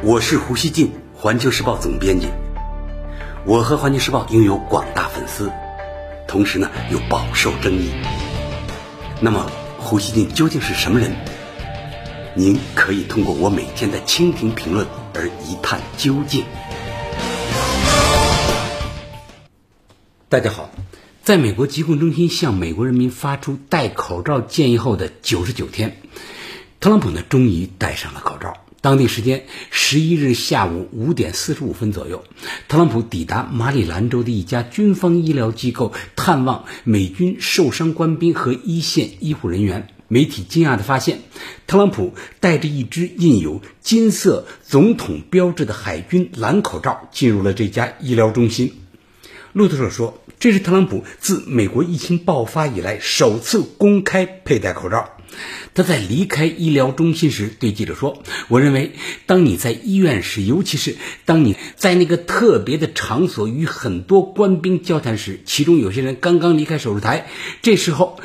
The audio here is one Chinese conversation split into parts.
我是胡锡进，环球时报总编辑。我和环球时报拥有广大粉丝，同时呢又饱受争议。那么，胡锡进究竟是什么人？您可以通过我每天的蜻蜓评论而一探究竟。大家好，在美国疾控中心向美国人民发出戴口罩建议后的九十九天，特朗普呢终于戴上了口罩。当地时间十一日下午五点四十五分左右，特朗普抵达马里兰州的一家军方医疗机构探望美军受伤官兵和一线医护人员。媒体惊讶地发现，特朗普戴着一只印有金色总统标志的海军蓝口罩进入了这家医疗中心。路透社说，这是特朗普自美国疫情爆发以来首次公开佩戴口罩。他在离开医疗中心时对记者说：“我认为，当你在医院时，尤其是当你在那个特别的场所与很多官兵交谈时，其中有些人刚刚离开手术台，这时候。”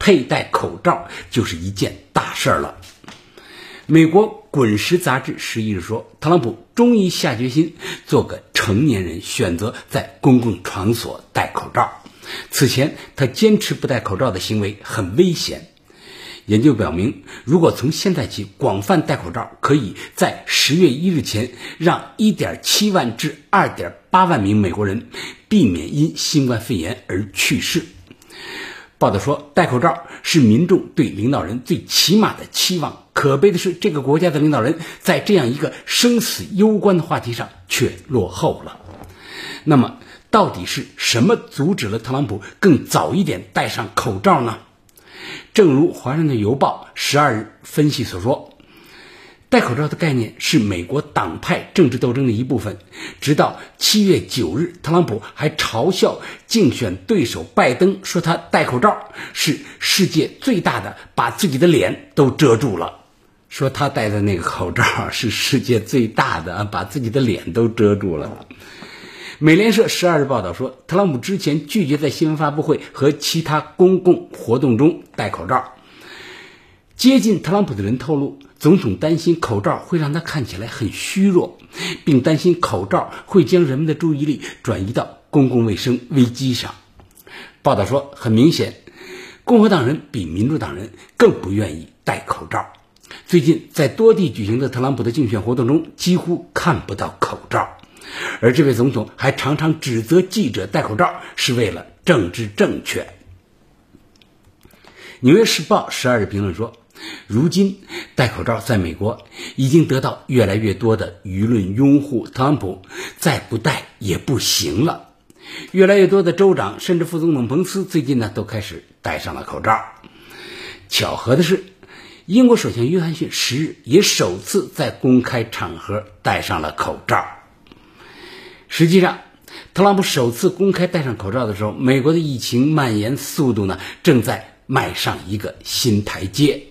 佩戴口罩就是一件大事儿了。美国《滚石》杂志十一日说，特朗普终于下决心做个成年人，选择在公共场所戴口罩。此前他坚持不戴口罩的行为很危险。研究表明，如果从现在起广泛戴口罩，可以在十月一日前让一点七万至二点八万名美国人避免因新冠肺炎而去世。报道说，戴口罩是民众对领导人最起码的期望。可悲的是，这个国家的领导人在这样一个生死攸关的话题上却落后了。那么，到底是什么阻止了特朗普更早一点戴上口罩呢？正如《华盛顿邮报》十二日分析所说。戴口罩的概念是美国党派政治斗争的一部分。直到七月九日，特朗普还嘲笑竞选对手拜登，说他戴口罩是世界最大的，把自己的脸都遮住了。说他戴的那个口罩是世界最大的，把自己的脸都遮住了。美联社十二日报道说，特朗普之前拒绝在新闻发布会和其他公共活动中戴口罩。接近特朗普的人透露。总统担心口罩会让他看起来很虚弱，并担心口罩会将人们的注意力转移到公共卫生危机上。报道说，很明显，共和党人比民主党人更不愿意戴口罩。最近在多地举行的特朗普的竞选活动中，几乎看不到口罩，而这位总统还常常指责记者戴口罩是为了政治正确。《纽约时报》十二日评论说。如今戴口罩在美国已经得到越来越多的舆论拥护，特朗普再不戴也不行了。越来越多的州长甚至副总统彭斯最近呢都开始戴上了口罩。巧合的是，英国首相约翰逊十日也首次在公开场合戴上了口罩。实际上，特朗普首次公开戴上口罩的时候，美国的疫情蔓延速度呢正在迈上一个新台阶。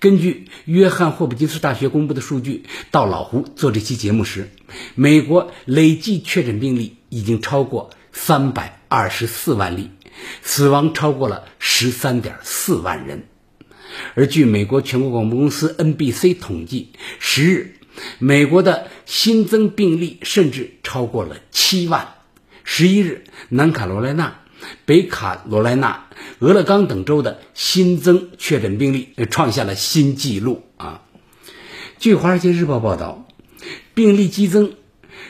根据约翰霍普金斯大学公布的数据，到老胡做这期节目时，美国累计确诊病例已经超过三百二十四万例，死亡超过了十三点四万人。而据美国全国广播公司 NBC 统计，十日美国的新增病例甚至超过了七万。十一日，南卡罗来纳。北卡罗来纳、俄勒冈等州的新增确诊病例创下了新纪录啊！据《华尔街日报》报道，病例激增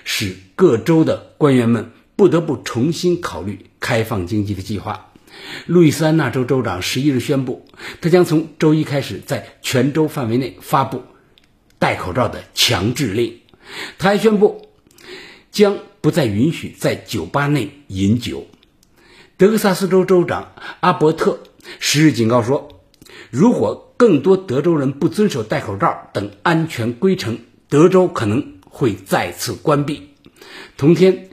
使各州的官员们不得不重新考虑开放经济的计划。路易斯安那州州长十一日宣布，他将从周一开始在全州范围内发布戴口罩的强制令。他还宣布，将不再允许在酒吧内饮酒。德克萨斯州州长阿伯特十日警告说，如果更多德州人不遵守戴口罩等安全规程，德州可能会再次关闭。同天，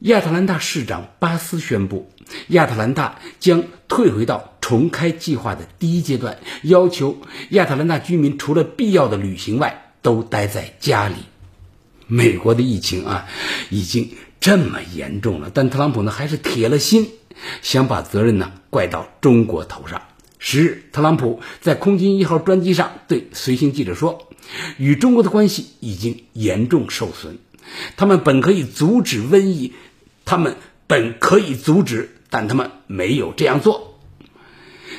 亚特兰大市长巴斯宣布，亚特兰大将退回到重开计划的第一阶段，要求亚特兰大居民除了必要的旅行外，都待在家里。美国的疫情啊，已经这么严重了，但特朗普呢，还是铁了心。想把责任呢怪到中国头上，十日，特朗普在空军一号专机上对随行记者说：“与中国的关系已经严重受损，他们本可以阻止瘟疫，他们本可以阻止，但他们没有这样做。”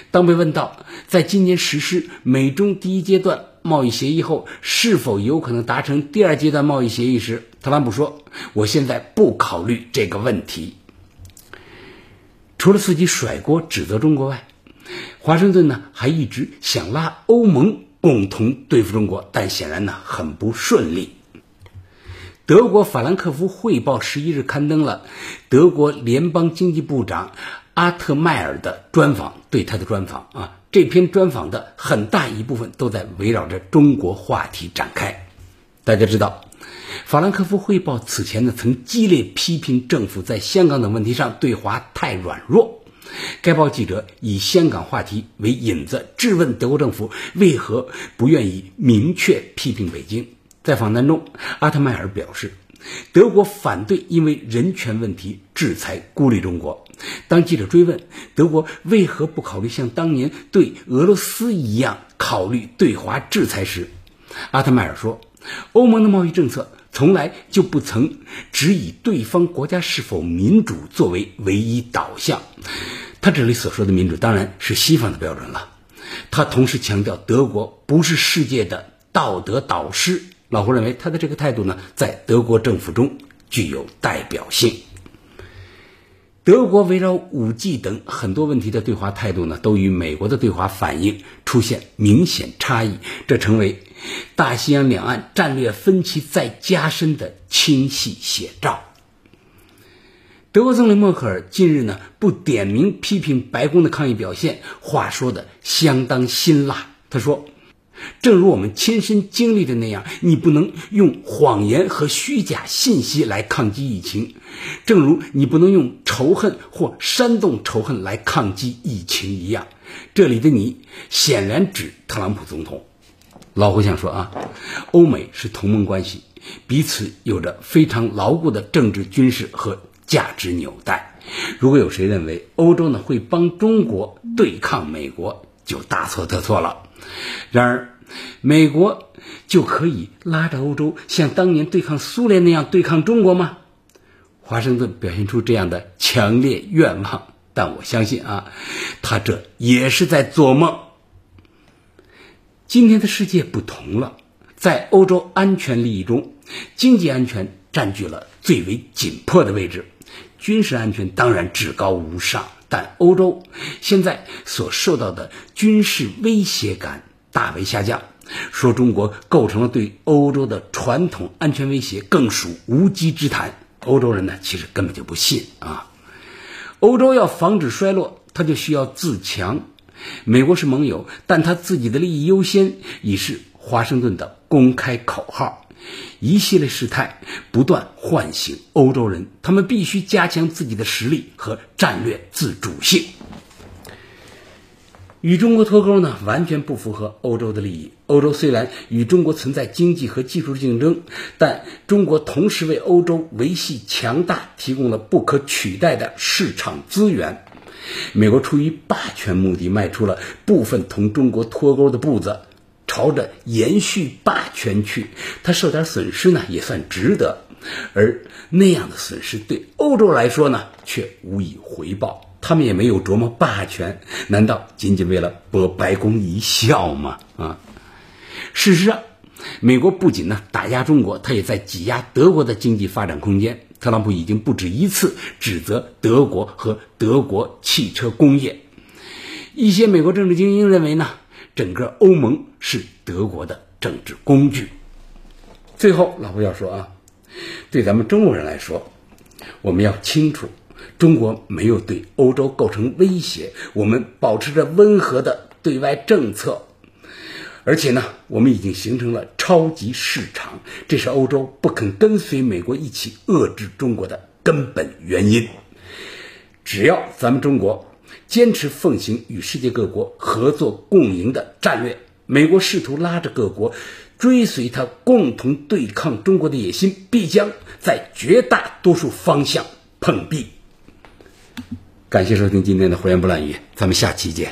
当被问到在今年实施美中第一阶段贸易协议后，是否有可能达成第二阶段贸易协议时，特朗普说：“我现在不考虑这个问题。”除了自己甩锅指责中国外，华盛顿呢还一直想拉欧盟共同对付中国，但显然呢很不顺利。德国法兰克福汇报十一日刊登了德国联邦经济部长。阿特迈尔的专访，对他的专访啊，这篇专访的很大一部分都在围绕着中国话题展开。大家知道，法兰克福汇报此前呢曾激烈批评政府在香港等问题上对华太软弱。该报记者以香港话题为引子，质问德国政府为何不愿意明确批评北京。在访谈中，阿特迈尔表示。德国反对因为人权问题制裁孤立中国。当记者追问德国为何不考虑像当年对俄罗斯一样考虑对华制裁时，阿特迈尔说：“欧盟的贸易政策从来就不曾只以对方国家是否民主作为唯一导向。”他这里所说的民主当然是西方的标准了。他同时强调，德国不是世界的道德导师。老胡认为，他的这个态度呢，在德国政府中具有代表性。德国围绕五 G 等很多问题的对华态度呢，都与美国的对华反应出现明显差异，这成为大西洋两岸战略分歧再加深的清晰写照。德国总理默克尔近日呢，不点名批评白宫的抗议表现，话说的相当辛辣。他说。正如我们亲身经历的那样，你不能用谎言和虚假信息来抗击疫情，正如你不能用仇恨或煽动仇恨来抗击疫情一样。这里的你显然指特朗普总统。老胡想说啊，欧美是同盟关系，彼此有着非常牢固的政治、军事和价值纽带。如果有谁认为欧洲呢会帮中国对抗美国，就大错特错了。然而，美国就可以拉着欧洲像当年对抗苏联那样对抗中国吗？华盛顿表现出这样的强烈愿望，但我相信啊，他这也是在做梦。今天的世界不同了，在欧洲安全利益中，经济安全占据了最为紧迫的位置，军事安全当然至高无上。但欧洲现在所受到的军事威胁感大为下降，说中国构成了对欧洲的传统安全威胁，更属无稽之谈。欧洲人呢，其实根本就不信啊。欧洲要防止衰落，他就需要自强。美国是盟友，但他自己的利益优先已是华盛顿的公开口号。一系列事态不断唤醒欧洲人，他们必须加强自己的实力和战略自主性。与中国脱钩呢，完全不符合欧洲的利益。欧洲虽然与中国存在经济和技术竞争，但中国同时为欧洲维系强大提供了不可取代的市场资源。美国出于霸权目的，迈出了部分同中国脱钩的步子。朝着延续霸权去，他受点损失呢，也算值得。而那样的损失对欧洲来说呢，却无以回报。他们也没有琢磨霸权，难道仅仅为了博白宫一笑吗？啊！事实上，美国不仅呢打压中国，他也在挤压德国的经济发展空间。特朗普已经不止一次指责德国和德国汽车工业。一些美国政治精英认为呢。整个欧盟是德国的政治工具。最后，老胡要说啊，对咱们中国人来说，我们要清楚，中国没有对欧洲构成威胁，我们保持着温和的对外政策，而且呢，我们已经形成了超级市场，这是欧洲不肯跟随美国一起遏制中国的根本原因。只要咱们中国。坚持奉行与世界各国合作共赢的战略，美国试图拉着各国追随他共同对抗中国的野心，必将在绝大多数方向碰壁。感谢收听今天的胡言不乱语，咱们下期见。